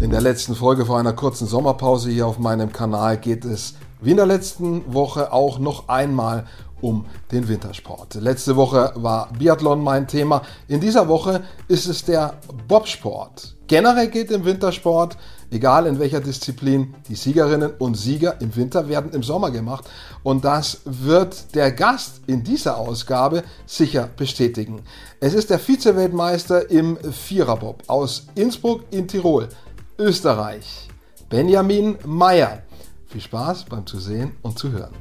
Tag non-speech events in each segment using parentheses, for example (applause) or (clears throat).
In der letzten Folge vor einer kurzen Sommerpause hier auf meinem Kanal geht es wie in der letzten Woche auch noch einmal um den Wintersport. Letzte Woche war Biathlon mein Thema. In dieser Woche ist es der Bobsport. Generell geht im Wintersport, egal in welcher Disziplin, die Siegerinnen und Sieger im Winter werden im Sommer gemacht. Und das wird der Gast in dieser Ausgabe sicher bestätigen. Es ist der Vizeweltmeister im Viererbob aus Innsbruck in Tirol, Österreich, Benjamin Meyer. Viel Spaß beim Zusehen und Zuhören.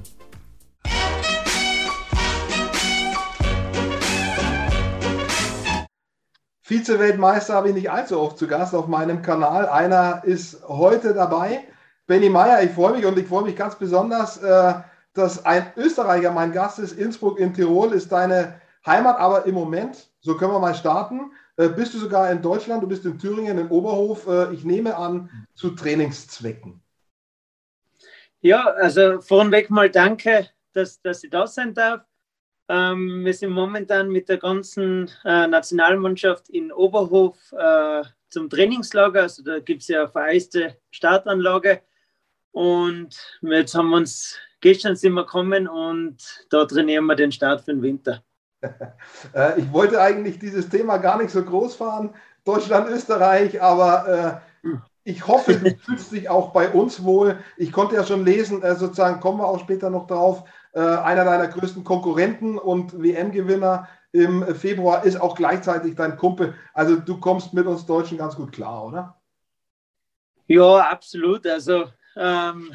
Vize-Weltmeister habe ich nicht allzu oft zu Gast auf meinem Kanal. Einer ist heute dabei, Benny Meyer. Ich freue mich und ich freue mich ganz besonders, äh, dass ein Österreicher mein Gast ist. Innsbruck in Tirol ist deine Heimat, aber im Moment, so können wir mal starten, äh, bist du sogar in Deutschland, du bist in Thüringen, in Oberhof. Äh, ich nehme an, zu Trainingszwecken. Ja, also vorneweg mal danke, dass, dass ich da sein darf. Ähm, wir sind momentan mit der ganzen äh, Nationalmannschaft in Oberhof äh, zum Trainingslager. Also da gibt es ja eine vereiste Startanlage. Und jetzt haben wir uns, gestern sind wir gekommen und da trainieren wir den Start für den Winter. (laughs) Äh, ich wollte eigentlich dieses Thema gar nicht so groß fahren, Deutschland, Österreich, aber äh, ich hoffe, du (laughs) fühlst dich auch bei uns wohl. Ich konnte ja schon lesen, äh, sozusagen kommen wir auch später noch drauf, äh, einer deiner größten Konkurrenten und WM-Gewinner im Februar ist auch gleichzeitig dein Kumpel. Also du kommst mit uns Deutschen ganz gut klar, oder? Ja, absolut. Also ähm,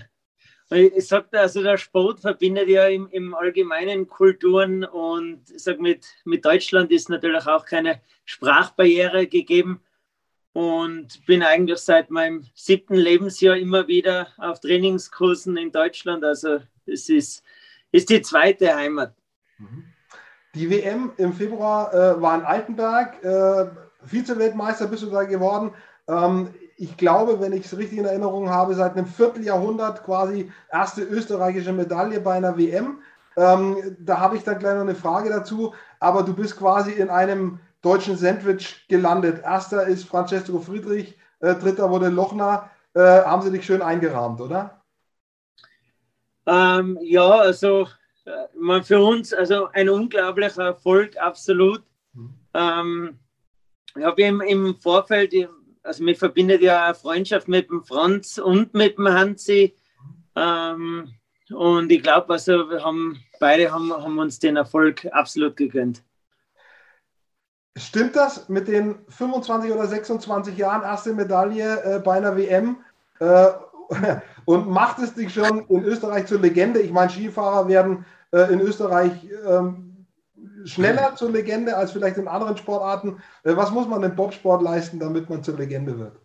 ich sage, also der Sport verbindet ja im, im allgemeinen Kulturen und ich sage, mit, mit Deutschland ist natürlich auch keine Sprachbarriere gegeben und bin eigentlich seit meinem siebten Lebensjahr immer wieder auf Trainingskursen in Deutschland. Also es ist ist die zweite Heimat. Mhm. Die WM im Februar äh, war in Altenberg. Äh, Vize-Weltmeister bist du da geworden. Ähm, ich glaube, wenn ich es richtig in Erinnerung habe, seit einem Vierteljahrhundert quasi erste österreichische Medaille bei einer WM. Ähm, da habe ich dann gleich noch eine Frage dazu. Aber du bist quasi in einem deutschen Sandwich gelandet. Erster ist Francesco Friedrich, äh, dritter wurde Lochner. Äh, haben sie dich schön eingerahmt, oder? Ähm, ja, also äh, für uns also ein unglaublicher Erfolg, absolut. Mhm. Ähm, ich habe im, im Vorfeld, also mir verbindet ja eine Freundschaft mit dem Franz und mit dem Hansi. Ähm, und ich glaube, also wir haben beide haben, haben uns den Erfolg absolut gegönnt. Stimmt das mit den 25 oder 26 Jahren erste Medaille äh, bei einer WM? Äh, (laughs) und macht es dich schon in Österreich zur Legende? Ich meine, Skifahrer werden äh, in Österreich ähm, schneller zur Legende als vielleicht in anderen Sportarten. Äh, was muss man im Bobsport leisten, damit man zur Legende wird?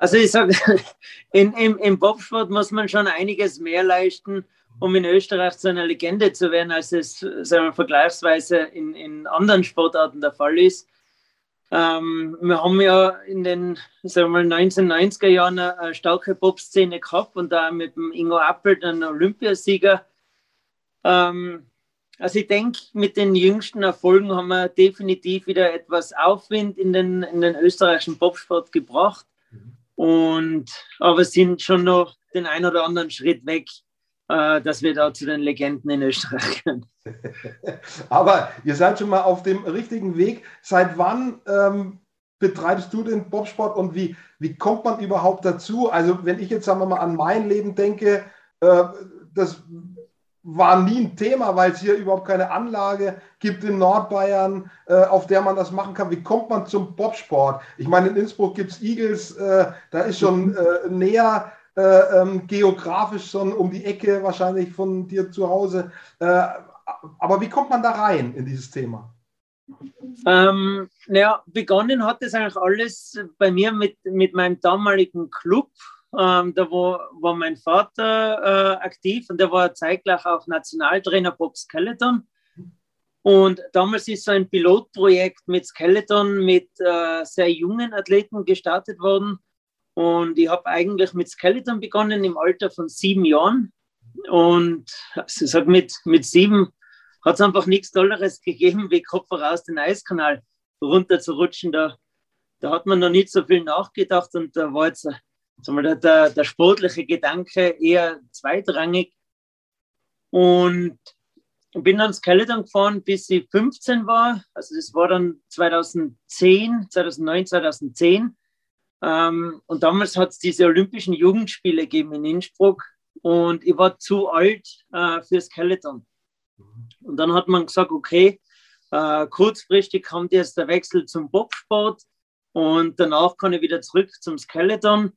Also ich sage, (laughs) im, im Bobsport muss man schon einiges mehr leisten, um in Österreich zu einer Legende zu werden, als es sagen wir, vergleichsweise in, in anderen Sportarten der Fall ist. Ähm, wir haben ja in den sagen wir, 1990er Jahren eine, starke Pop-Szene gehabt und da mit dem Ingo Appel, den Olympiasieger. Ähm, also ich denke, mit den jüngsten Erfolgen haben wir definitiv wieder etwas Aufwind in den, in den österreichischen Popsport gebracht. Und, aber sind schon noch den ein oder anderen Schritt weg äh, dass wir da zu den Legenden in Österreich (laughs) können. (laughs) Aber ihr seid schon mal auf dem richtigen Weg. Seit wann ähm, betreibst du den Bobsport und wie, wie kommt man überhaupt dazu? Also wenn ich jetzt sagen wir mal an mein Leben denke, äh, das war nie ein Thema, weil es hier überhaupt keine Anlage gibt in Nordbayern, äh, auf der man das machen kann. Wie kommt man zum Bobsport? Ich meine, in Innsbruck gibt es Eagles, äh, da ist schon äh, näher äh, ähm, geografisch schon um die Ecke wahrscheinlich von dir zu Hause. Äh, aber wie kommt man da rein in dieses Thema? Ähm, naja, begonnen hat das eigentlich alles bei mir mit, mit meinem damaligen Club. Ähm, da war, war mein Vater äh, aktiv und der war zeitgleich auch Nationaltrainer Bob Skeleton. Und damals ist so ein Pilotprojekt mit Skeleton mit äh, sehr jungen Athleten gestartet worden. Und ich habe eigentlich mit Skeleton begonnen im Alter von sieben Jahren. Und also ich sag, mit, mit sieben hat es einfach nichts Tolleres gegeben, wie Kopf raus den Eiskanal runter zu rutschen. Da, da hat man noch nicht so viel nachgedacht und da war jetzt sagen wir, der, der sportliche Gedanke eher zweitrangig. Und bin dann Skeleton gefahren, bis ich 15 war. Also das war dann 2010, 2009, 2010. Ähm, und damals hat es diese Olympischen Jugendspiele gegeben in Innsbruck und ich war zu alt äh, für Skeleton. Und dann hat man gesagt, okay, äh, kurzfristig kommt jetzt der Wechsel zum Bobsport und danach kann ich wieder zurück zum Skeleton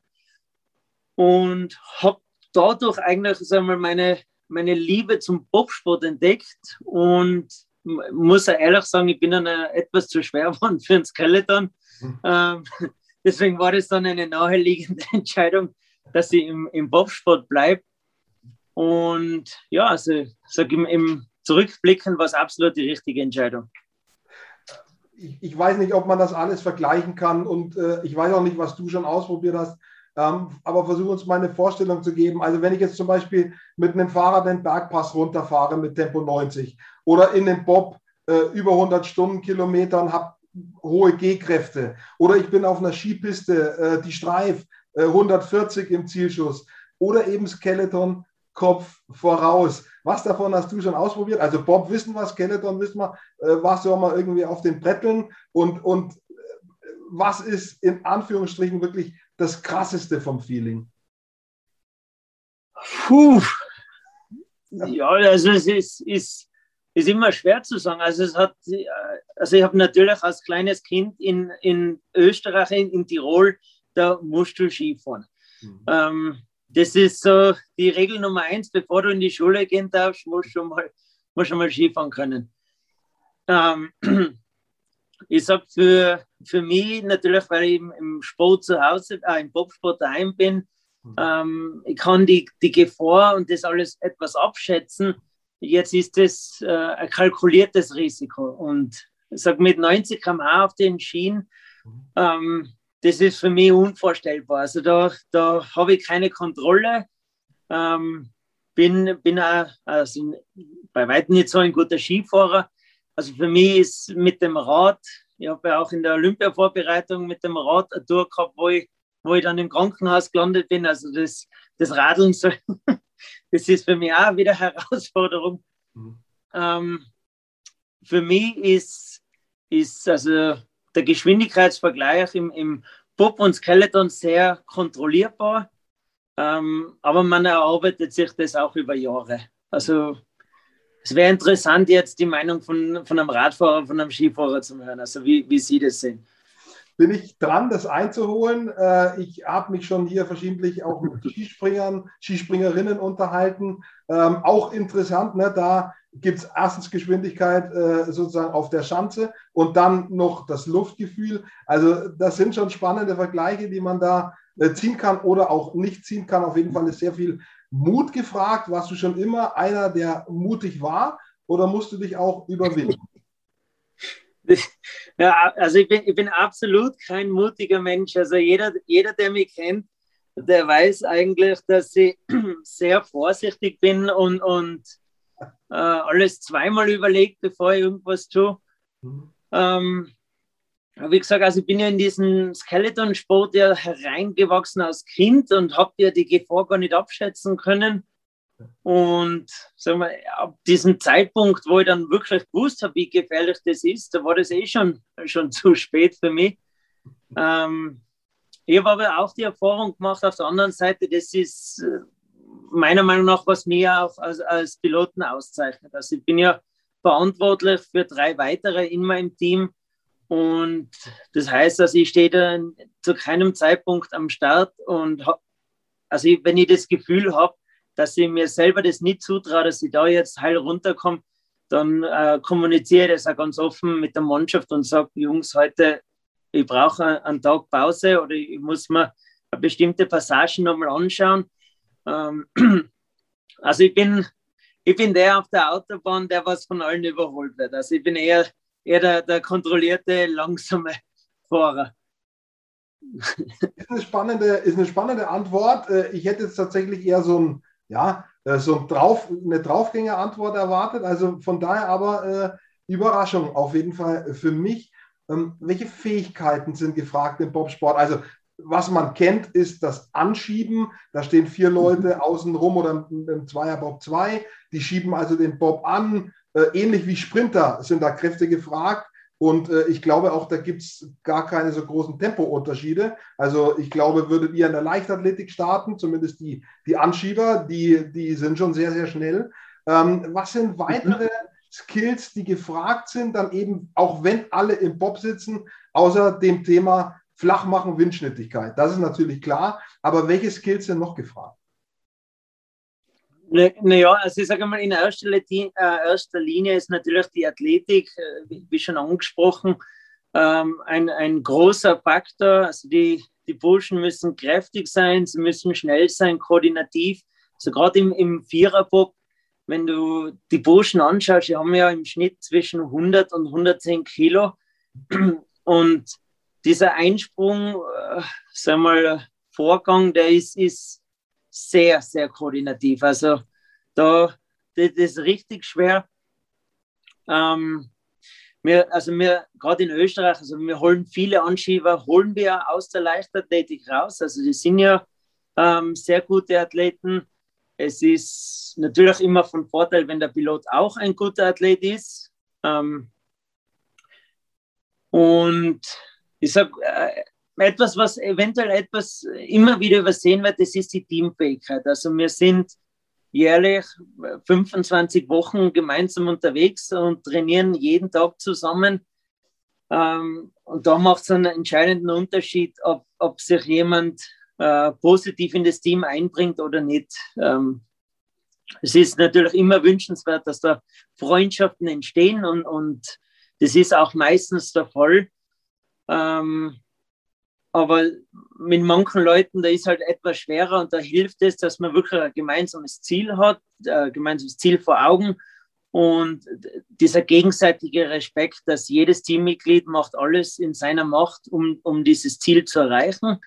und habe dadurch eigentlich sagen wir, meine, meine Liebe zum Bobsport entdeckt und muss ehrlich sagen, ich bin dann etwas zu schwer (laughs) geworden für ein Skeleton. Mhm. Ähm, (laughs) deswegen war das dann eine naheliegende (laughs) Entscheidung, dass ich im, im Bobsport bleibe. Und ja, also sag im, im Zurückblicken war es absolut die richtige Entscheidung. Ich, ich, weiß nicht, ob man das alles vergleichen kann und äh, ich weiß auch nicht, was du schon ausprobiert hast. Ähm, aber versuche uns mal eine Vorstellung zu geben. Also wenn ich jetzt zum Beispiel mit einem Fahrrad den Bergpass runterfahre mit Tempo 90 oder in den Bob äh, über 100 Stundenkilometern habe hohe G-Kräfte oder ich bin auf einer Skipiste, äh, die Streif, äh, 140 im Zielschuss oder eben Skeleton, Kopf voraus. Was davon hast du schon ausprobiert? Also Bob wissen wir, Skeleton wissen wir, äh, warst du auch mal irgendwie auf den Bretteln und, und äh, was ist in Anführungsstrichen wirklich das Krasseste vom Feeling? Puh. Ja, also es ist, ist, ist immer schwer zu sagen. Also es hat, also ich habe natürlich als kleines Kind in, in Österreich, in, in Tirol, da musst du Skifahren. Mhm. Ähm, das ist so die Regel Nummer eins, bevor du in die Schule gehen darfst, musst du schon mal, musst schon mal Skifahren können. Ähm, (clears throat) ich sage für, für mich natürlich, weil ich im, Sport zu Hause, äh, im Bobsport daheim bin, mhm. ähm, ich kann die, die Gefahr und das alles etwas abschätzen. Jetzt ist das äh, ein kalkuliertes Risiko. Und ich sage mit 90 km/h auf den Schienen, mhm. ähm, das ist für mich unvorstellbar. Also da, da habe ich keine Kontrolle. Ähm, bin, bin auch also bei weitem nicht so ein guter Skifahrer, also für mich ist mit dem Rad, ich habe ja auch in der Olympia-Vorbereitung mit dem Rad eine Tour gehabt, wo ich, wo ich dann im Krankenhaus gelandet bin. Also das, das Radeln, (laughs) so, das ist für mich auch wieder eine Herausforderung. Mhm. Ähm, für mich ist, ist also der Geschwindigkeitsvergleich im, im Pop und Skeleton sehr kontrollierbar, ähm, aber man erarbeitet sich das auch über Jahre. Also es wäre interessant, jetzt die Meinung von, von einem Radfahrer, von einem Skifahrer zu hören, also wie, wie Sie das sehen. Bin ich dran, das einzuholen. Äh, ich habe mich schon hier verschiedentlich auch mit (laughs) Skispringern, Skispringerinnen unterhalten. Ähm, auch interessant, ne, da gibt es erstens Geschwindigkeit äh, sozusagen auf der Schanze und dann noch das Luftgefühl. Also das sind schon spannende Vergleiche, die man da äh, ziehen kann oder auch nicht ziehen kann. Auf jeden Fall ist sehr viel Mut gefragt? Warst du schon immer einer, der mutig war oder musst du dich auch überwinden? (laughs) Ja, also ich bin, ich bin absolut kein mutiger Mensch. Also jeder, jeder, der mich kennt, der weiß eigentlich, dass ich (clears throat) sehr vorsichtig bin und, und äh, alles zweimal überlegt, bevor ich irgendwas tue. Mhm. Ähm, wie gesagt, also ich bin ja in diesen Skeleton-Sport ja hereingewachsen als Kind und habe ja die Gefahr gar nicht abschätzen können. Und sagen wir, ab diesem Zeitpunkt, wo ich dann wirklich gewusst habe, wie gefährlich das ist, da war das eh schon, schon (laughs) zu spät für mich. Ähm, ich habe aber auch die Erfahrung gemacht, auf der anderen Seite, das ist äh, meiner Meinung nach, was mir auch als, als Piloten auszeichnet. Also ich bin ja verantwortlich für drei weitere in meinem Team und das heißt, dass ich stehe da zu keinem Zeitpunkt am Start und hab, also ich, wenn ich das Gefühl habe, dass ich mir selber das nicht zutraue, dass ich da jetzt heil runterkomme, dann äh, kommuniziere ich das auch ganz offen mit der Mannschaft und sage, Jungs, heute, ich brauche einen Tag Pause oder ich muss mir bestimmte Passagen nochmal anschauen. Ähm, (clears throat) also ich bin, ich bin der auf der Autobahn, der was von allen überholt wird. Also ich bin eher eher der, der kontrollierte, langsame Fahrer. Ist eine spannende, ist eine spannende Antwort. Äh, ich hätte jetzt tatsächlich eher so, ein, ja, äh, so ein Drauf, eine Draufgänger-Antwort erwartet. Also von daher aber äh, Überraschung auf jeden Fall für mich. Ähm, welche Fähigkeiten sind gefragt im Bobsport? Also was man kennt, ist das Anschieben. Da stehen vier mhm. Leute außen rum oder im Zweierbob 2. Die schieben also den Bob an. Äh, ähnlich wie Sprinter sind da Kräfte gefragt. Und äh, ich glaube auch, da gibt es gar keine so großen Tempounterschiede. Also ich glaube, würdet ihr in der Leichtathletik starten, zumindest die, die Anschieber, die, die sind schon sehr, sehr schnell. Ähm, was sind weitere Skills, die gefragt sind, dann eben, auch wenn alle im Bob sitzen, außer dem Thema Flachmachen, Windschnittigkeit. Das ist natürlich klar. Aber welche Skills sind noch gefragt? Naja, also ich sage mal, in erster, äh, erster, Linie ist natürlich die Athletik, äh, wie, schon angesprochen, ähm, ein, ein großer Faktor. Also die, die Burschen müssen kräftig sein, sie müssen schnell sein, koordinativ. Also gerade im, im Viererbob, wenn du die Burschen anschaust, die haben ja im Schnitt zwischen 100 und 110 Kilo. Und dieser Einsprung, äh, sag mal, Vorgang, der ist, ist sehr, sehr koordinativ. Also da, das ist richtig schwer. Ähm, wir, also wir, gerade in Österreich, also wir holen viele Anschieber, holen wir aus der Leichtathletik raus. Also die sind ja ähm, sehr gute Athleten. Es ist natürlich immer von Vorteil, wenn der Pilot auch ein guter Athlet ist. Ähm, und ich sage, äh, etwas, was eventuell etwas immer wieder übersehen wird, das ist die Teamfähigkeit. Also wir sind jährlich 25 Wochen gemeinsam unterwegs und trainieren jeden Tag zusammen. Ähm, und da macht es einen entscheidenden Unterschied, ob, ob sich jemand äh, positiv in das Team einbringt oder nicht. Ähm, es ist natürlich immer wünschenswert, dass da Freundschaften entstehen und, und das ist auch meistens der Fall. Ähm, aber mit manchen Leuten, da ist halt etwas schwerer und da hilft es, dass man wirklich ein gemeinsames Ziel hat, ein gemeinsames Ziel vor Augen und dieser gegenseitige Respekt, dass jedes Teammitglied macht alles in seiner Macht, um, um dieses Ziel zu erreichen.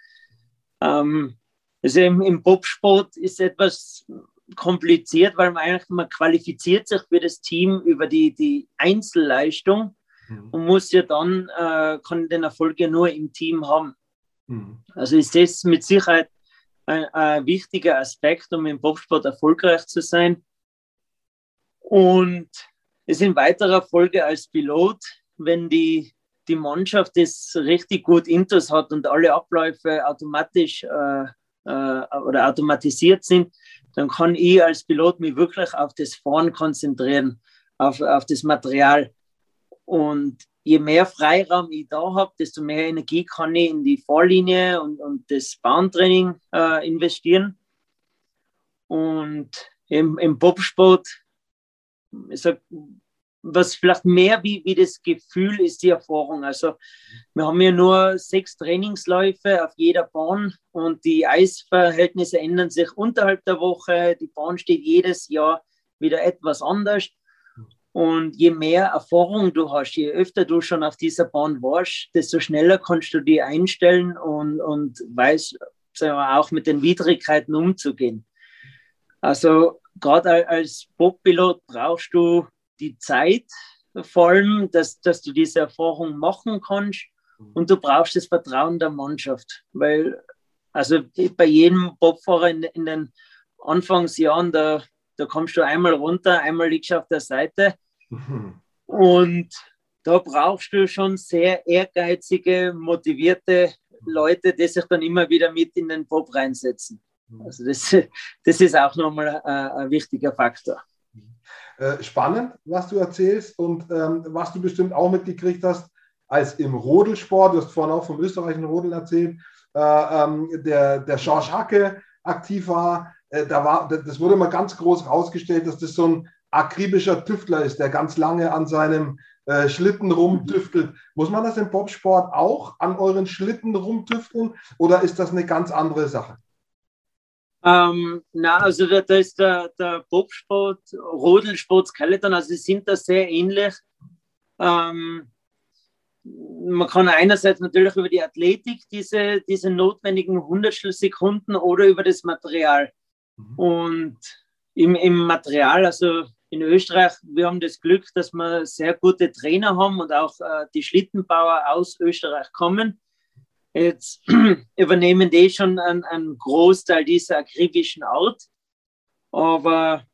Ähm, also im, im Bobsport ist etwas kompliziert, weil man eigentlich man qualifiziert sich für das Team über die, die Einzelleistung mhm. und muss ja dann, äh, kann den Erfolg ja nur im Team haben. Mhm. Also ist das mit Sicherheit ein, ein, wichtiger Aspekt, um im Bobsport erfolgreich zu sein. Und es in weiterer Folge als Pilot, wenn die, die Mannschaft das richtig gut intus hat und alle Abläufe automatisch äh, äh, oder automatisiert sind, dann kann ich als Pilot mich wirklich auf das Fahren konzentrieren, auf, auf das Material. Und je mehr Freiraum ich da habe, desto mehr Energie kann ich in die Vorlinie und, und das Bahntraining äh, investieren. Und im, im Bobsport, ich sag, was vielleicht mehr wie, wie das Gefühl ist, die Erfahrung. Also wir haben ja nur sechs Trainingsläufe auf jeder Bahn und die Eisverhältnisse ändern sich unterhalb der Woche. Die Bahn steht jedes Jahr wieder etwas anders. Und je mehr Erfahrung du hast, je öfter du schon auf dieser Bahn warst, desto schneller kannst du die einstellen und, und weißt sagen wir, auch mit den Widrigkeiten umzugehen. Also gerade als Bob-Pilot brauchst du die Zeit vor allem, dass, dass du diese Erfahrung machen kannst und du brauchst das Vertrauen der Mannschaft, weil also bei jedem Bobfahrer in, in den Anfangsjahren, da, da kommst du einmal runter, einmal liegst du auf der Seite und da brauchst du schon sehr ehrgeizige, motivierte Leute, die sich dann immer wieder mit in den Pop reinsetzen. Also das, (laughs) das ist auch nochmal ein, ein wichtiger Faktor. Äh, spannend, was du erzählst und ähm, was du bestimmt auch mitgekriegt hast, als im Rodelsport, du hast vorhin auch vom österreichischen Rodel erzählt, äh, ähm, der, der George Hacke aktiv war, äh, da war, das wurde mal ganz groß herausgestellt, dass das so ein akribischer Tüftler ist, der ganz lange an seinem äh, Schlitten rumtüftelt. Muss man das im Bobsport auch an euren Schlitten rumtüfteln oder ist das eine ganz andere Sache? Ähm, na, also da, da ist der, der Bobsport, Rodelsport, Skeleton, also sie sind da sehr ähnlich. Ähm, man kann einerseits natürlich über die Athletik diese, diese notwendigen Hundertstel Sekunden oder über das Material. Mhm. Und im, im Material, also in Österreich, wir haben das Glück, dass wir sehr gute Trainer haben und auch äh, die Schlittenbauer aus Österreich kommen. Jetzt (clears throat) übernehmen die schon einen, einen Großteil dieser akribischen Art. Aber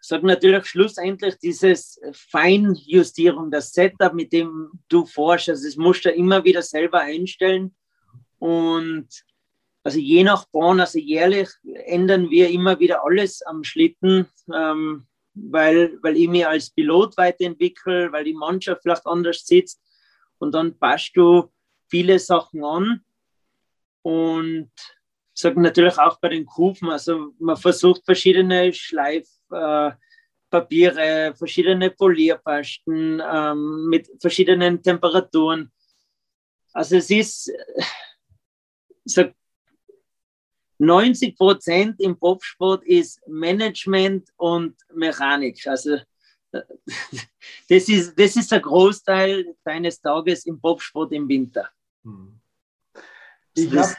sage natürlich schlussendlich dieses Feinjustierung, das Setup, mit dem du forschst, also das musst du immer wieder selber einstellen. Und also je nach Bahn, also jährlich ändern wir immer wieder alles am Schlitten, ähm, weil, weil ich mich als Pilot weiterentwickle, weil die Mannschaft vielleicht anders sitzt und dann passt du viele Sachen an und sage natürlich auch bei den Kufen, also man versucht verschiedene Schleifpapiere, verschiedene Polierpasten ähm, mit verschiedenen Temperaturen. Also es ist, sag, 90 Prozent im Bobsport ist Management und Mechanik. Also (laughs) das ist, das ist der Großteil deines Tages im Bobsport im Winter. Hm. Ich habe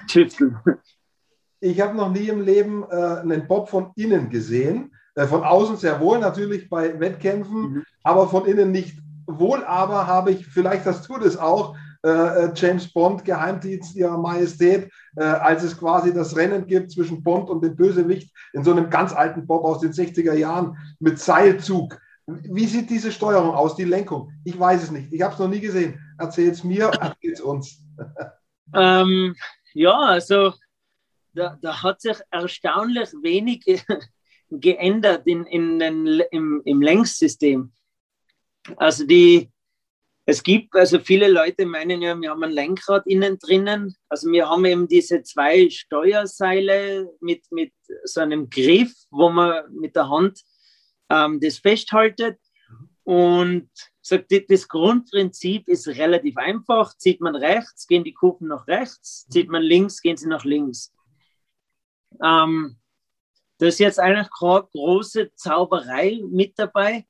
(laughs) hab noch nie im Leben äh, einen Bob von innen gesehen. Äh, von außen sehr wohl, natürlich bei Wettkämpfen, mhm. aber von innen nicht wohl. Aber habe ich, vielleicht das tut es auch, äh, äh, James Bond, Geheimdienst ihrer Majestät, äh, als es quasi das Rennen gibt zwischen Bond und dem Bösewicht in so einem ganz alten Bob aus den 60er Jahren mit Seilzug. Wie sieht diese Steuerung aus, die Lenkung? Ich weiß es nicht. Ich habe es noch nie gesehen. Erzähl es mir, (laughs) erzähl es uns. (laughs) Ähm, ja, also da, da, hat sich erstaunlich wenig (laughs) geändert in, in den, im, im Längssystem. Also die, es gibt, also viele Leute meinen ja, wir haben ein Lenkrad innen drinnen. Also wir haben eben diese zwei Steuerseile mit, mit so einem Griff, wo man mit der Hand ähm, das festhaltet. Und sagt, das Grundprinzip ist relativ einfach. Zieht man rechts, gehen die Kufen nach rechts. Zieht man links, gehen sie nach links. Ähm, da ist jetzt eigentlich keine große Zauberei mit dabei.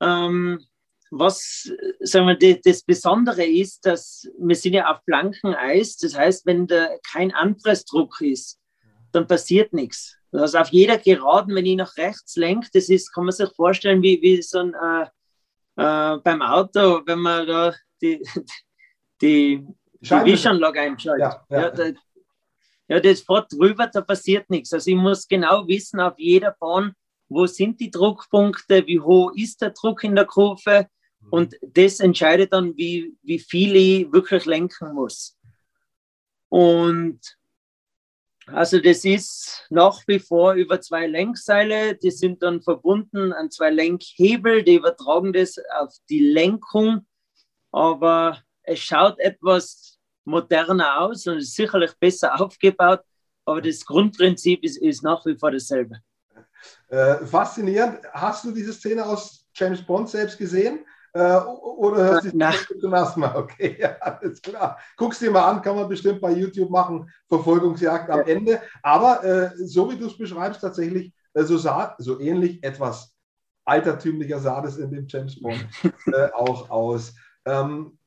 Ähm, was sagen wir, das Besondere ist, dass wir sind ja auf blankem Eis. Das heißt, wenn da kein Anpressdruck ist, dann passiert nichts. Also auf jeder Geraden, wenn ich nach rechts lenke, das ist, kann man sich vorstellen, wie, wie so ein äh, äh, beim Auto, wenn man da die, die, die Wischanlage einschaltet. Ja, ja. Ja, da, ja, das fährt drüber, da passiert nichts. Also ich muss genau wissen, auf jeder Bahn, wo sind die Druckpunkte, wie hoch ist der Druck in der Kurve, und das entscheidet dann, wie, wie viel ich wirklich lenken muss. Und also das ist nach wie vor über zwei Lenkseile, die sind dann verbunden an zwei Lenkhebel, die übertragen das auf die Lenkung, aber es schaut etwas moderner aus und ist sicherlich besser (laughs) aufgebaut, aber das Grundprinzip ist, ist nach wie vor dasselbe. Äh, faszinierend. Hast du diese Szene aus James Bond selbst gesehen? Äh, oder hörst du es zum ersten Mal? (laughs) Okay, ja, alles klar. Guck's dir mal an, kann man bestimmt bei YouTube machen. Verfolgungsjagd am ja. Ende. Aber äh, so wie du es beschreibst, tatsächlich äh, so, sah, so ähnlich etwas altertümlicher sah das in dem James Bond (laughs) äh, auch aus. Ähm,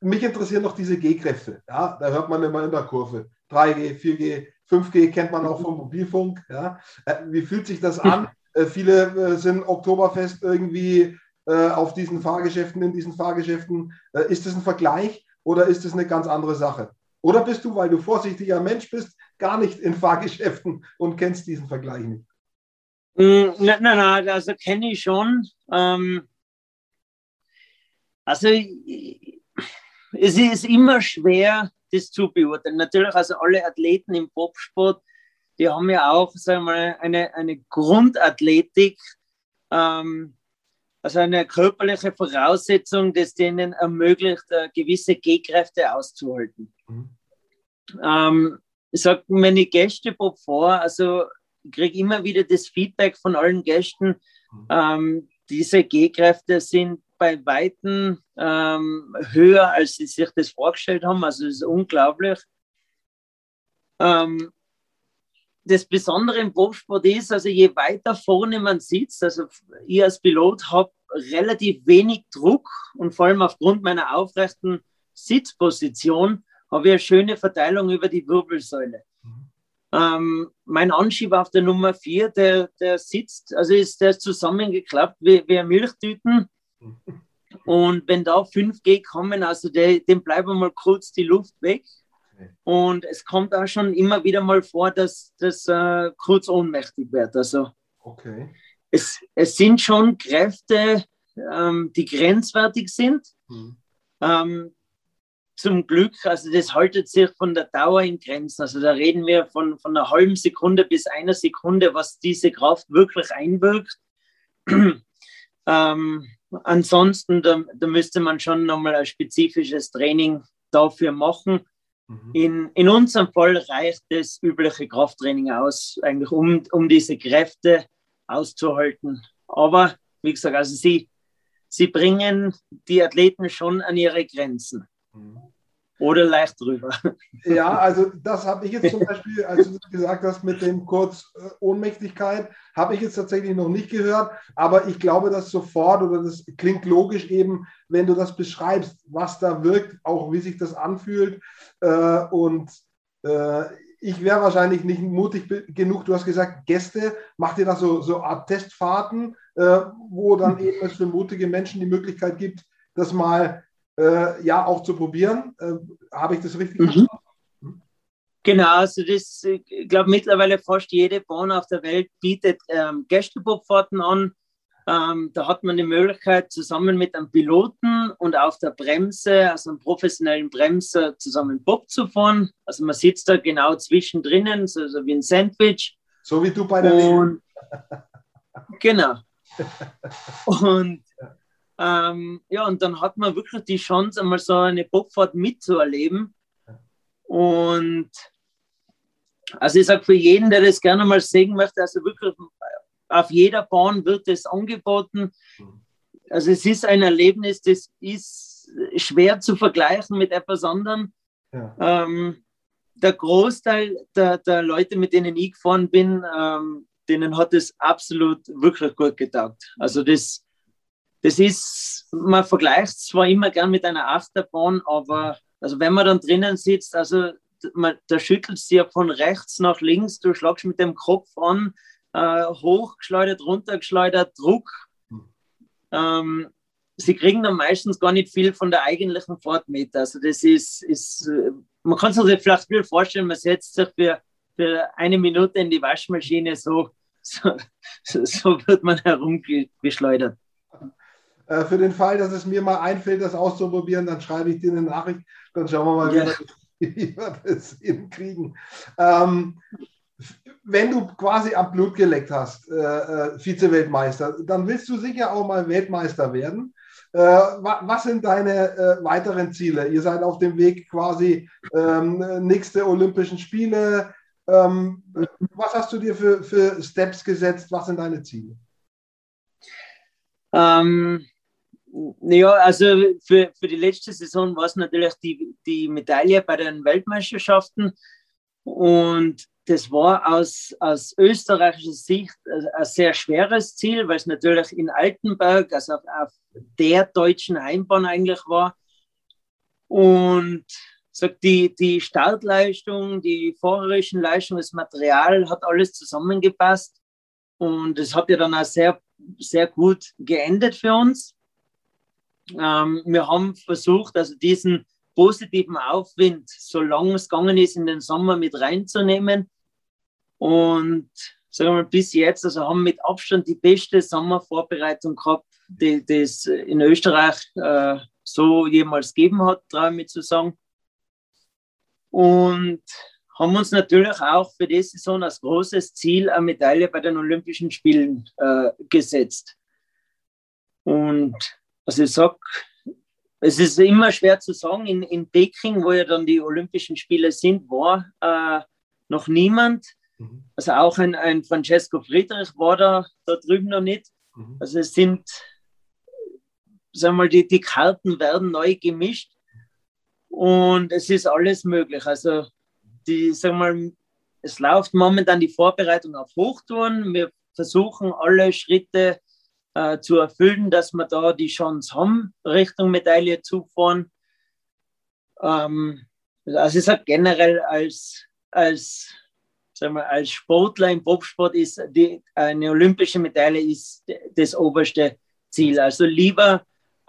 mich interessieren noch diese G-Kräfte. Ja, da hört man immer in der Kurve. 3G, 4G, 5G kennt man auch vom Mobilfunk. Ja. Äh, wie fühlt sich das (laughs) an? Äh, viele sind Oktoberfest irgendwie auf diesen Fahrgeschäften, in diesen Fahrgeschäften. Äh, ist das ein Vergleich oder ist das eine ganz andere Sache? Oder bist du, weil du vorsichtiger Mensch bist, gar nicht in Fahrgeschäften und kennst diesen Vergleich nicht? Nein, nein, nein, also kenne ich schon. Ähm, also es ist immer schwer, das zu beurteilen. Natürlich, also alle Athleten im Bobsport, die haben ja auch sagen wir mal, eine, eine Grundathletik, ähm, also eine körperliche Voraussetzung, das denen ermöglicht, äh, gewisse Gehkräfte auszuhalten. Mhm. Ähm, ich sage, ich Gäste vor, also ich kriege immer wieder das Feedback von allen Gästen, mhm. ähm, diese Gehkräfte sind bei Weitem ähm, höher, als sie sich das vorgestellt haben. Also das ist unglaublich. Ähm, das Besondere im Bobsport ist, also je weiter vorne man sitzt, also ich als Pilot habe relativ wenig Druck und vor allem aufgrund meiner aufrechten Sitzposition habe ich eine schöne Verteilung über die Wirbelsäule. Ähm, mein Anschieb auf der Nummer 4, der, der sitzt, also ist der ist zusammengeklappt wie, wie Milchtüten. Und wenn da 5G kommen, also der, dem bleibt mal kurz die Luft weg. Und es kommt auch schon immer wieder mal vor, dass das äh, kurz ohnmächtig wird. Also okay. es, es sind schon Kräfte, ähm, die grenzwertig sind. Mhm. Ähm, zum Glück, also das haltet sich von der Dauer in Grenzen. Also da reden wir von, von einer halben Sekunde bis einer Sekunde, was diese Kraft wirklich einwirkt. (clears throat) ähm, ansonsten, da, da müsste man schon nochmal ein spezifisches Training dafür machen. Mhm. In, in unserem Fall reicht das übliche Krafttraining aus, eigentlich um, um diese Kräfte auszuhalten. Aber wie gesagt, also sie, sie bringen die Athleten schon an ihre Grenzen. Mhm. Oder leicht drüber. Ja, (laughs) also das habe ich jetzt zum Beispiel, als du gesagt hast mit dem kurz äh, Ohnmächtigkeit, habe ich jetzt tatsächlich noch nicht gehört, aber ich glaube das sofort oder das klingt logisch eben, wenn du das beschreibst, was da wirkt, auch wie sich das anfühlt. Äh, und äh, ich wäre wahrscheinlich nicht mutig genug. Du hast gesagt, Gäste, macht ihr da so, so Art Testfahrten, wo dann (laughs) eben es für mutige Menschen die Möglichkeit gibt, das mal äh, ja auch zu probieren. Äh, Habe ich das richtig mhm. verstanden? Genau, also das, ich glaube mittlerweile fast jede Bahn auf der Welt bietet ähm, Gästebobfahrten an. Ähm, da hat man die Möglichkeit, zusammen mit einem Piloten und auf der Bremse, also einem professionellen Bremser, zusammen Bob zu fahren. Also man sitzt da genau zwischendrin, so, so wie ein Sandwich. So wie du bei der und, Genau. (laughs) Und ähm, ja, und dann hat man wirklich die Chance, einmal so eine Bobfahrt mitzuerleben. Und also ich sage für jeden, der das gerne mal sehen möchte, also wirklich auf jeder Bahn wird es angeboten. Also es ist ein Erlebnis, das ist schwer zu vergleichen mit etwas anderem. Ja. Ähm, der Großteil der, der, Leute, mit denen ich gefahren bin, ähm, denen hat es absolut wirklich gut getaugt. Also das, das ist, man vergleicht zwar immer gern mit einer Achterbahn, aber also wenn man dann drinnen sitzt, also man, da schüttelst du ja von rechts nach links, du schlagst mit dem Kopf an, äh, hochgeschleudert, runtergeschleudert, Druck. Ähm, sie kriegen dann meistens gar nicht viel von der eigentlichen Fahrt mit. Also das ist, ist man kann sich vielleicht viel vorstellen, man setzt sich für, für eine Minute in die Waschmaschine, so, so, so wird man herumgeschleudert. Äh, für den Fall, dass es mir mal einfällt, das auszuprobieren, dann schreibe ich dir eine Nachricht. Dann schauen wir mal, ja. (laughs) wie, wir das hinkriegen. Ähm, wenn du quasi am Blut geleckt hast, äh, äh, Vize-Weltmeister, dann willst du sicher auch mal Weltmeister werden. Äh, was sind deine äh, weiteren Ziele? Ihr seid auf dem Weg quasi ähm, nächste Olympischen Spiele. Ähm, was hast du dir für, für Steps gesetzt? Was sind deine Ziele? Ähm, naja, also für, für die letzte Saison war es natürlich die, die Medaille bei den Weltmeisterschaften. Und das war aus, aus österreichischer Sicht ein sehr schweres Ziel, weil es natürlich in Altenberg, also auf, auf der deutschen Heimbahn eigentlich war. Und die, die Startleistung, die fahrerischen Leistung, das Material hat alles zusammengepasst. Und es hat ja dann auch sehr, sehr gut geendet für uns. Ähm, wir haben versucht, also diesen positiven Aufwind, solange es gegangen ist, in den Sommer mit reinzunehmen. Und sagen wir mal, bis jetzt, also haben mit Abstand die beste Sommervorbereitung gehabt, die, es in Österreich äh, so jemals gegeben hat, traue ich mich zu sagen. Und haben uns natürlich auch für diese Saison als großes Ziel eine Medaille bei den Olympischen Spielen äh, gesetzt. Und also ich sag, es ist immer schwer zu sagen. In, in Peking, wo ja dann die Olympischen Spiele sind, war äh, noch niemand. Mhm. Also auch ein, ein Francesco Friedrich war da, da drüben noch nicht. Mhm. Also es sind, sagen wir mal, die, die Karten werden neu gemischt und es ist alles möglich. Also die, sagen wir mal, es läuft momentan die Vorbereitung auf Hochtouren. Wir versuchen alle Schritte äh, zu erfüllen, dass wir da die Chance haben, Richtung Medaille zu fahren. Ähm, also ich sage generell als, als sagen wir, als Sportler im Bobsport ist die, eine olympische Medaille ist das oberste Ziel. Also lieber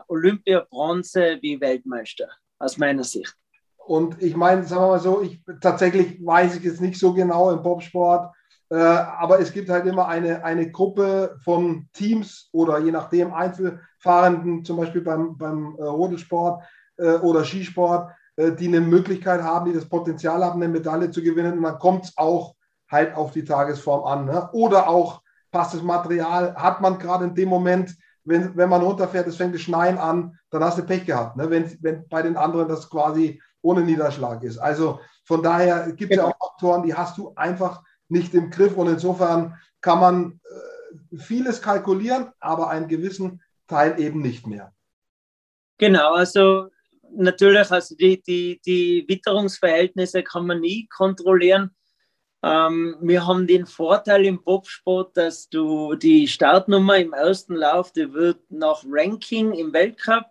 Olympia Bronze wie Weltmeister, aus meiner Sicht. Und ich meine, sagen wir mal so, ich tatsächlich weiß ich jetzt nicht so genau im Bobsport, aber es gibt halt immer eine, eine Gruppe von Teams oder je nachdem Einzelfahrenden, zum Beispiel beim, beim äh, Rodelsport äh, oder Skisport, äh, die eine Möglichkeit haben, die das Potenzial haben, eine Medaille zu gewinnen. Und dann kommt es auch halt auf die Tagesform an. Ne? Oder auch passt das Material, hat man gerade in dem Moment, wenn, wenn man runterfährt, es fängt das Schneien an, dann hast du Pech gehabt, ne? wenn, wenn bei den anderen das quasi ohne Niederschlag ist. Also von daher gibt es ja auch Faktoren, die hast du einfach nicht im Griff und insofern kann man äh, vieles kalkulieren, aber einen gewissen Teil eben nicht mehr. Genau, also natürlich, also die, die, die Witterungsverhältnisse kann man nie kontrollieren. Ähm, wir haben den Vorteil im Bobsport, dass du die Startnummer im ersten Lauf, die wird nach Ranking im Weltcup.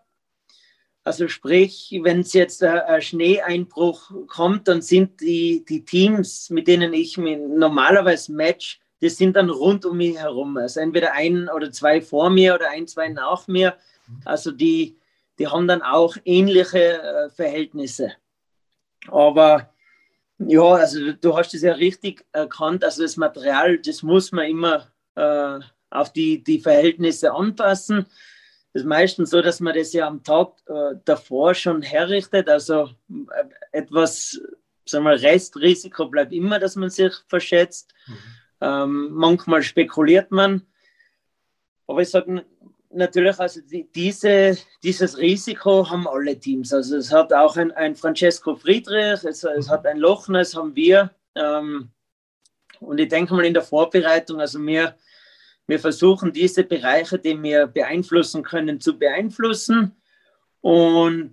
Also sprich, wenn es jetzt ein, ein Schneeeinbruch kommt, dann sind die, die Teams, mit denen ich mich normalerweise match, die sind dann rund um mich herum. Also entweder ein oder zwei vor mir oder ein, zwei nach mir. Also die, die haben dann auch ähnliche äh, Verhältnisse. Aber ja, also du hast es ja richtig erkannt. Also das Material, das muss man immer äh, auf die, die Verhältnisse anpassen. Das ist meistens so, dass man das ja am Tag äh, davor schon herrichtet. Also äh, etwas, sagen wir, Restrisiko bleibt immer, dass man sich verschätzt. Mhm. Ähm, manchmal spekuliert man. Aber ich sage, natürlich, also die, diese, dieses Risiko haben alle Teams. Also es hat auch ein, ein Francesco Friedrich, es, es hat ein Lochner, es haben wir. Ähm, und ich denke mal in der Vorbereitung, also wir, wir versuchen diese Bereiche, die wir beeinflussen können, zu beeinflussen. Und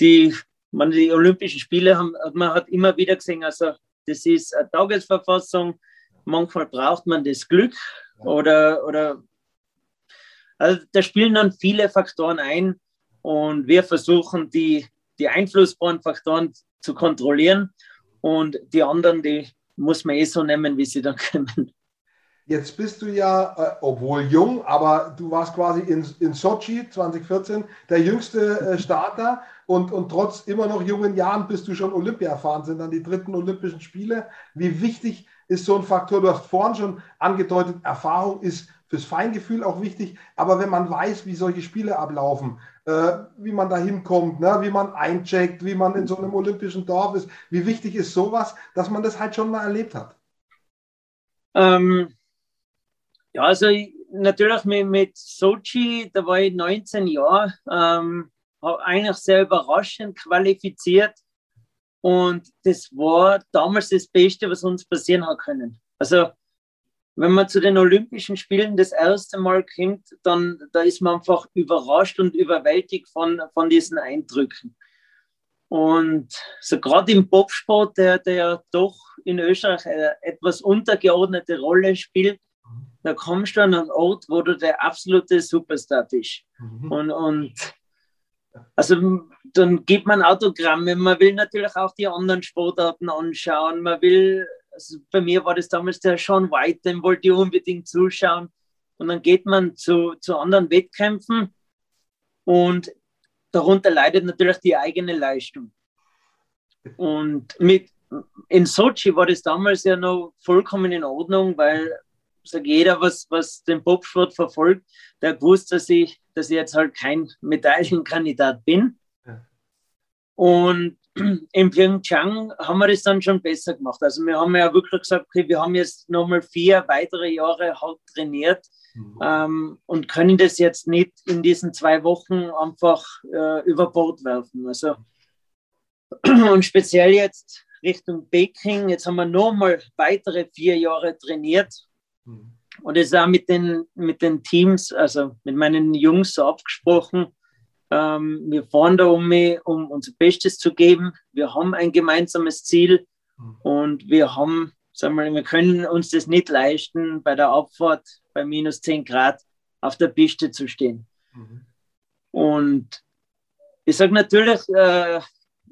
die, man, die Olympischen Spiele haben, man hat immer wieder gesehen, also das ist eine Tagesverfassung. Manchmal braucht man das Glück oder, oder also da spielen dann viele Faktoren ein und wir versuchen die, die einflussbaren Faktoren zu kontrollieren und die anderen, die muss man eh so nehmen, wie sie dann (laughs) kommen. Jetzt bist du ja, äh, obwohl jung, aber du warst quasi in, in Sochi 2014 der jüngste äh, Starter und, und trotz immer noch jungen Jahren bist du schon Olympia erfahren, sind dann die dritten Olympischen Spiele. Wie wichtig ist so ein Faktor? Du hast vorhin schon angedeutet, Erfahrung ist fürs Feingefühl auch wichtig. Aber wenn man weiß, wie solche Spiele ablaufen, äh, wie man da hinkommt, ne, wie man eincheckt, wie man in so einem olympischen Dorf ist, wie wichtig ist sowas, dass man das halt schon mal erlebt hat? Ähm, ja, also natürlich mit, mit Sochi, da war ich 19 Jahre, ähm, eigentlich sehr überraschend qualifiziert. Und das war damals das Beste, was uns passieren hat können. Also wenn man zu den Olympischen Spielen das erste Mal kommt, dann da ist man einfach überrascht und überwältigt von, von diesen Eindrücken. Und so gerade im Bobsport, der, der doch in Österreich eine etwas untergeordnete Rolle spielt, da kommst du an einen Ort, wo du der absolute Superstar bist. Mhm. Und, und also dann gibt man Autogramme, man will natürlich auch die anderen Sportarten anschauen, man will also bei mir war das damals der Sean White, den wollte ich unbedingt zuschauen. Und dann geht man zu, zu anderen Wettkämpfen und darunter leidet natürlich die eigene Leistung. Und mit, in Sochi war das damals ja noch vollkommen in Ordnung, weil sag jeder, was, was den Bobsport verfolgt, der wusste, dass ich, dass ich jetzt halt kein Medaillenkandidat bin. Ja. Und (clears throat) in Pyeongchang haben wir das dann schon besser gemacht. Also wir haben ja wirklich gesagt, okay, wir haben jetzt nochmal vier weitere Jahre hart trainiert mhm. ähm, und können das jetzt nicht in diesen zwei Wochen einfach äh, über Bord werfen. Also (clears throat) und speziell jetzt Richtung Peking, jetzt haben wir nochmal weitere vier Jahre trainiert. Und das ist auch mit den, mit den Teams, also mit meinen Jungs so abgesprochen, ähm, wir fahren da um, um unser Bestes zu geben. Wir haben ein gemeinsames Ziel und wir haben, sagen wir, wir können uns das nicht leisten, bei der Abfahrt bei minus 10 Grad auf der Piste zu stehen. Mhm. Und ich sage natürlich, äh,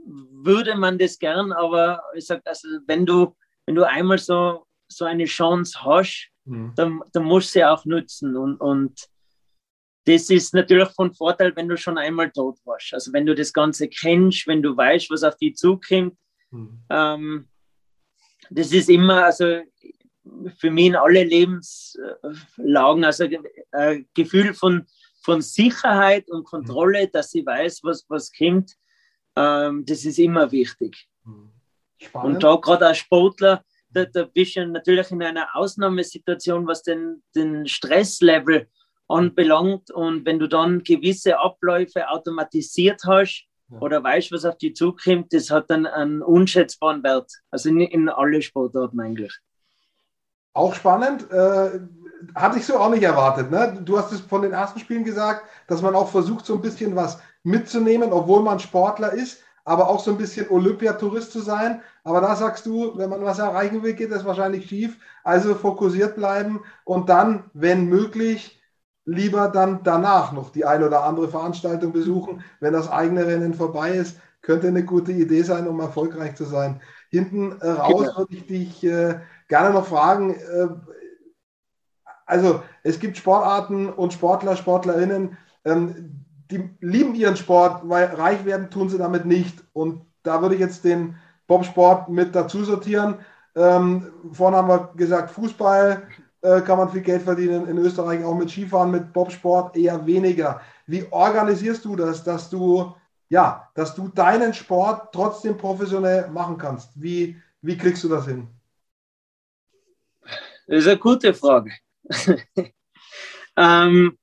würde man das gern, aber ich sage, also wenn du wenn du einmal so, so eine Chance hast, mhm. dann, dann musst du sie auch nutzen. Und, und das ist natürlich von Vorteil, wenn du schon einmal tot warst. Also wenn du das Ganze kennst, wenn du weißt, was auf dich zukommt. Mhm. Ähm, das ist immer, also für mich in alle Lebenslagen, also ein Gefühl von, von Sicherheit und Kontrolle, dass ich weiß, was, was kommt, ähm, das ist immer wichtig. Spannend. Und da gerade als Sportler, da, da bist du natürlich in einer Ausnahmesituation, was den, den Stresslevel anbelangt. Und wenn du dann gewisse Abläufe automatisiert hast ja. oder weißt, was auf dich zukommt, das hat dann einen unschätzbaren Wert. Also in, in alle Sportarten eigentlich. Auch spannend. Äh, hatte ich so auch nicht erwartet. Ne? Du hast es von den ersten Spielen gesagt, dass man auch versucht, so ein bisschen was mitzunehmen, obwohl man Sportler ist, aber auch so ein bisschen Olympiatourist zu sein. Aber da sagst du, wenn man was erreichen will, geht das wahrscheinlich schief. Also fokussiert bleiben und dann, wenn möglich, lieber dann danach noch die eine oder andere Veranstaltung besuchen, wenn das eigene Rennen vorbei ist. Könnte eine gute Idee sein, um erfolgreich zu sein. Hinten äh, raus würde ich dich äh, gerne noch fragen, äh, also es gibt Sportarten und Sportler, Sportlerinnen, ähm, die lieben ihren Sport, weil reich werden tun sie damit nicht. Und da würde ich jetzt den Bobsport mit dazu sortieren. Ähm, vorhin haben wir gesagt, Fußball äh, kann man viel Geld verdienen, in Österreich auch mit Skifahren, mit Bobsport eher weniger. Wie organisierst du das, dass du, ja, dass du deinen Sport trotzdem professionell machen kannst? Wie, wie kriegst du das hin? Das ist eine gute Frage. (laughs) ähm,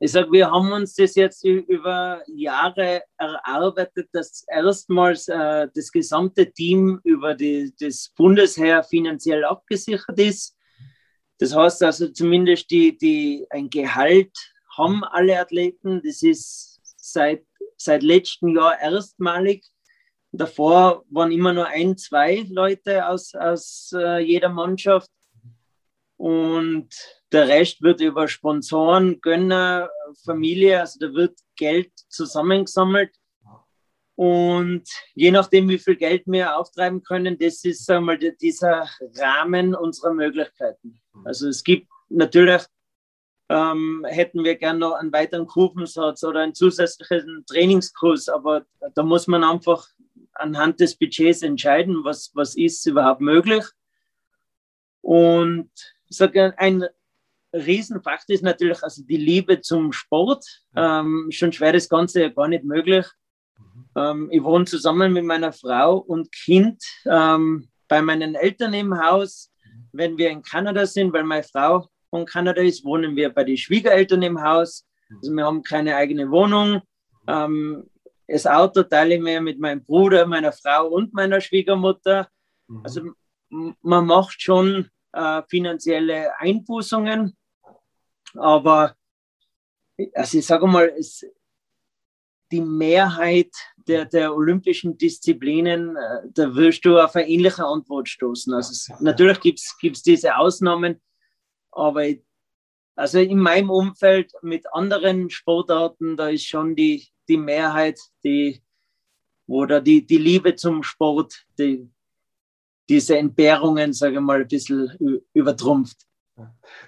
ich sage, wir haben uns das jetzt über Jahre erarbeitet, dass erstmals äh, das gesamte Team über die, das Bundesheer finanziell abgesichert ist. Das heißt also zumindest die, die ein Gehalt haben alle Athleten. Das ist seit, seit letztem Jahr erstmalig. Davor waren immer nur ein, zwei Leute aus, aus äh, jeder Mannschaft. Und der Rest wird über Sponsoren, Gönner, Familie, also da wird Geld zusammengesammelt. Und je nachdem, wie viel Geld wir auftreiben können, das ist einmal dieser Rahmen unserer Möglichkeiten. Also es gibt natürlich, ähm, hätten wir gerne noch einen weiteren Kurvensatz oder einen zusätzlichen Trainingskurs, aber da muss man einfach anhand des Budgets entscheiden, was, was ist überhaupt möglich. Und ich sage, ein Riesenfakt ist natürlich also die Liebe zum Sport. Ähm, schon schwer das Ganze ja gar nicht möglich. Mhm. Ähm, ich wohne zusammen mit meiner Frau und Kind ähm, bei meinen Eltern im Haus. Mhm. Wenn wir in Kanada sind, weil meine Frau von Kanada ist, wohnen wir bei den Schwiegereltern im Haus. Mhm. Also wir haben keine eigene Wohnung. Ähm, das Auto teile ich mir mit meinem Bruder, meiner Frau und meiner Schwiegermutter. Also man macht schon äh, finanzielle Einbußungen. Aber also ich sage mal, es, die Mehrheit der, der olympischen Disziplinen, äh, da wirst du auf eine ähnliche Antwort stoßen. Also es, natürlich gibt es diese Ausnahmen, aber also in meinem Umfeld mit anderen Sportarten, da ist schon die, die Mehrheit, die, oder die, die Liebe zum Sport, die, diese Entbehrungen, sage ich mal, ein bisschen übertrumpft.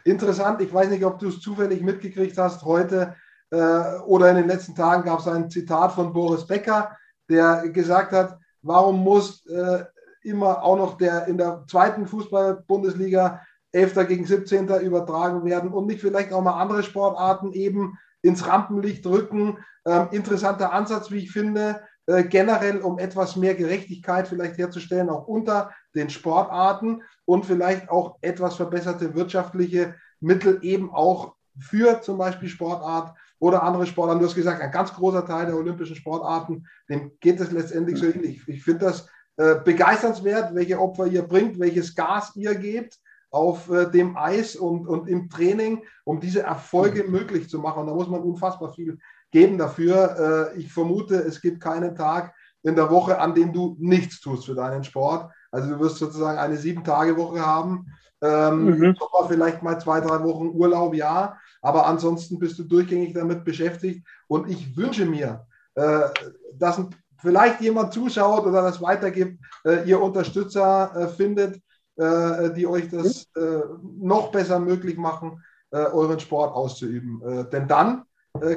Interessant, ich weiß nicht, ob du es zufällig mitgekriegt hast. Heute äh, oder in den letzten Tagen gab es ein Zitat von Boris Becker, der gesagt hat, warum muss äh, immer auch noch der in der zweiten Fußball-Bundesliga 11. gegen 17. übertragen werden und nicht vielleicht auch mal andere Sportarten eben ins Rampenlicht rücken. Ähm, interessanter Ansatz, wie ich finde. Äh, generell, um etwas mehr Gerechtigkeit vielleicht herzustellen, auch unter den Sportarten und vielleicht auch etwas verbesserte wirtschaftliche Mittel eben auch für zum Beispiel Sportart oder andere Sportarten. Du hast gesagt, ein ganz großer Teil der olympischen Sportarten, dem geht es letztendlich so ähnlich. Ich finde das äh, begeisternswert, welche Opfer ihr bringt, welches Gas ihr gebt auf äh, dem Eis und, und im Training, um diese Erfolge mhm. möglich zu machen. Und da muss man unfassbar viel geben dafür. Äh, ich vermute, es gibt keinen Tag in der Woche, an dem du nichts tust für deinen Sport. Also du wirst sozusagen eine Sieben-Tage-Woche haben. Ähm, mhm. vielleicht mal zwei, drei Wochen Urlaub, ja. Aber ansonsten bist du durchgängig damit beschäftigt. Und ich wünsche mir, äh, dass vielleicht jemand zuschaut oder das weitergibt, äh, ihr Unterstützer äh, findet, äh, die euch das äh, noch besser möglich machen, euren Sport auszuüben. Denn dann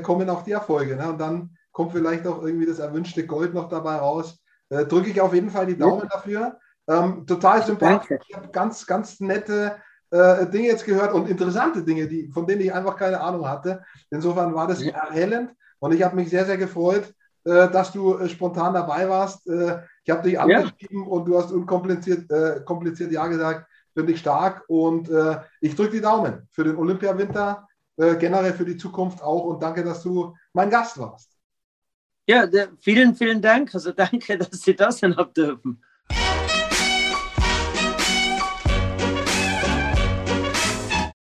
kommen auch die Erfolge. Ne? Und dann kommt vielleicht auch irgendwie das erwünschte Gold noch dabei raus. drücke ich auf jeden Fall die Daumen ja. dafür. Ähm, total sympathisch. Danke. Ich habe ganz, ganz nette Dinge jetzt gehört und interessante Dinge, die, von denen ich einfach keine Ahnung hatte. Insofern war das ja. erhellend und ich habe mich sehr, sehr gefreut, äh, dass du äh, spontan dabei warst. Äh, ich habe dich angeschrieben ja. und du hast unkompliziert äh, kompliziert Ja gesagt. Finde ich stark und äh, ich drücke die Daumen für den Olympiawinter, äh, generell für die Zukunft auch und danke, dass du mein Gast warst. Ja, vielen, vielen Dank. Also danke, (laughs) dass Sie das sein haben dürfen.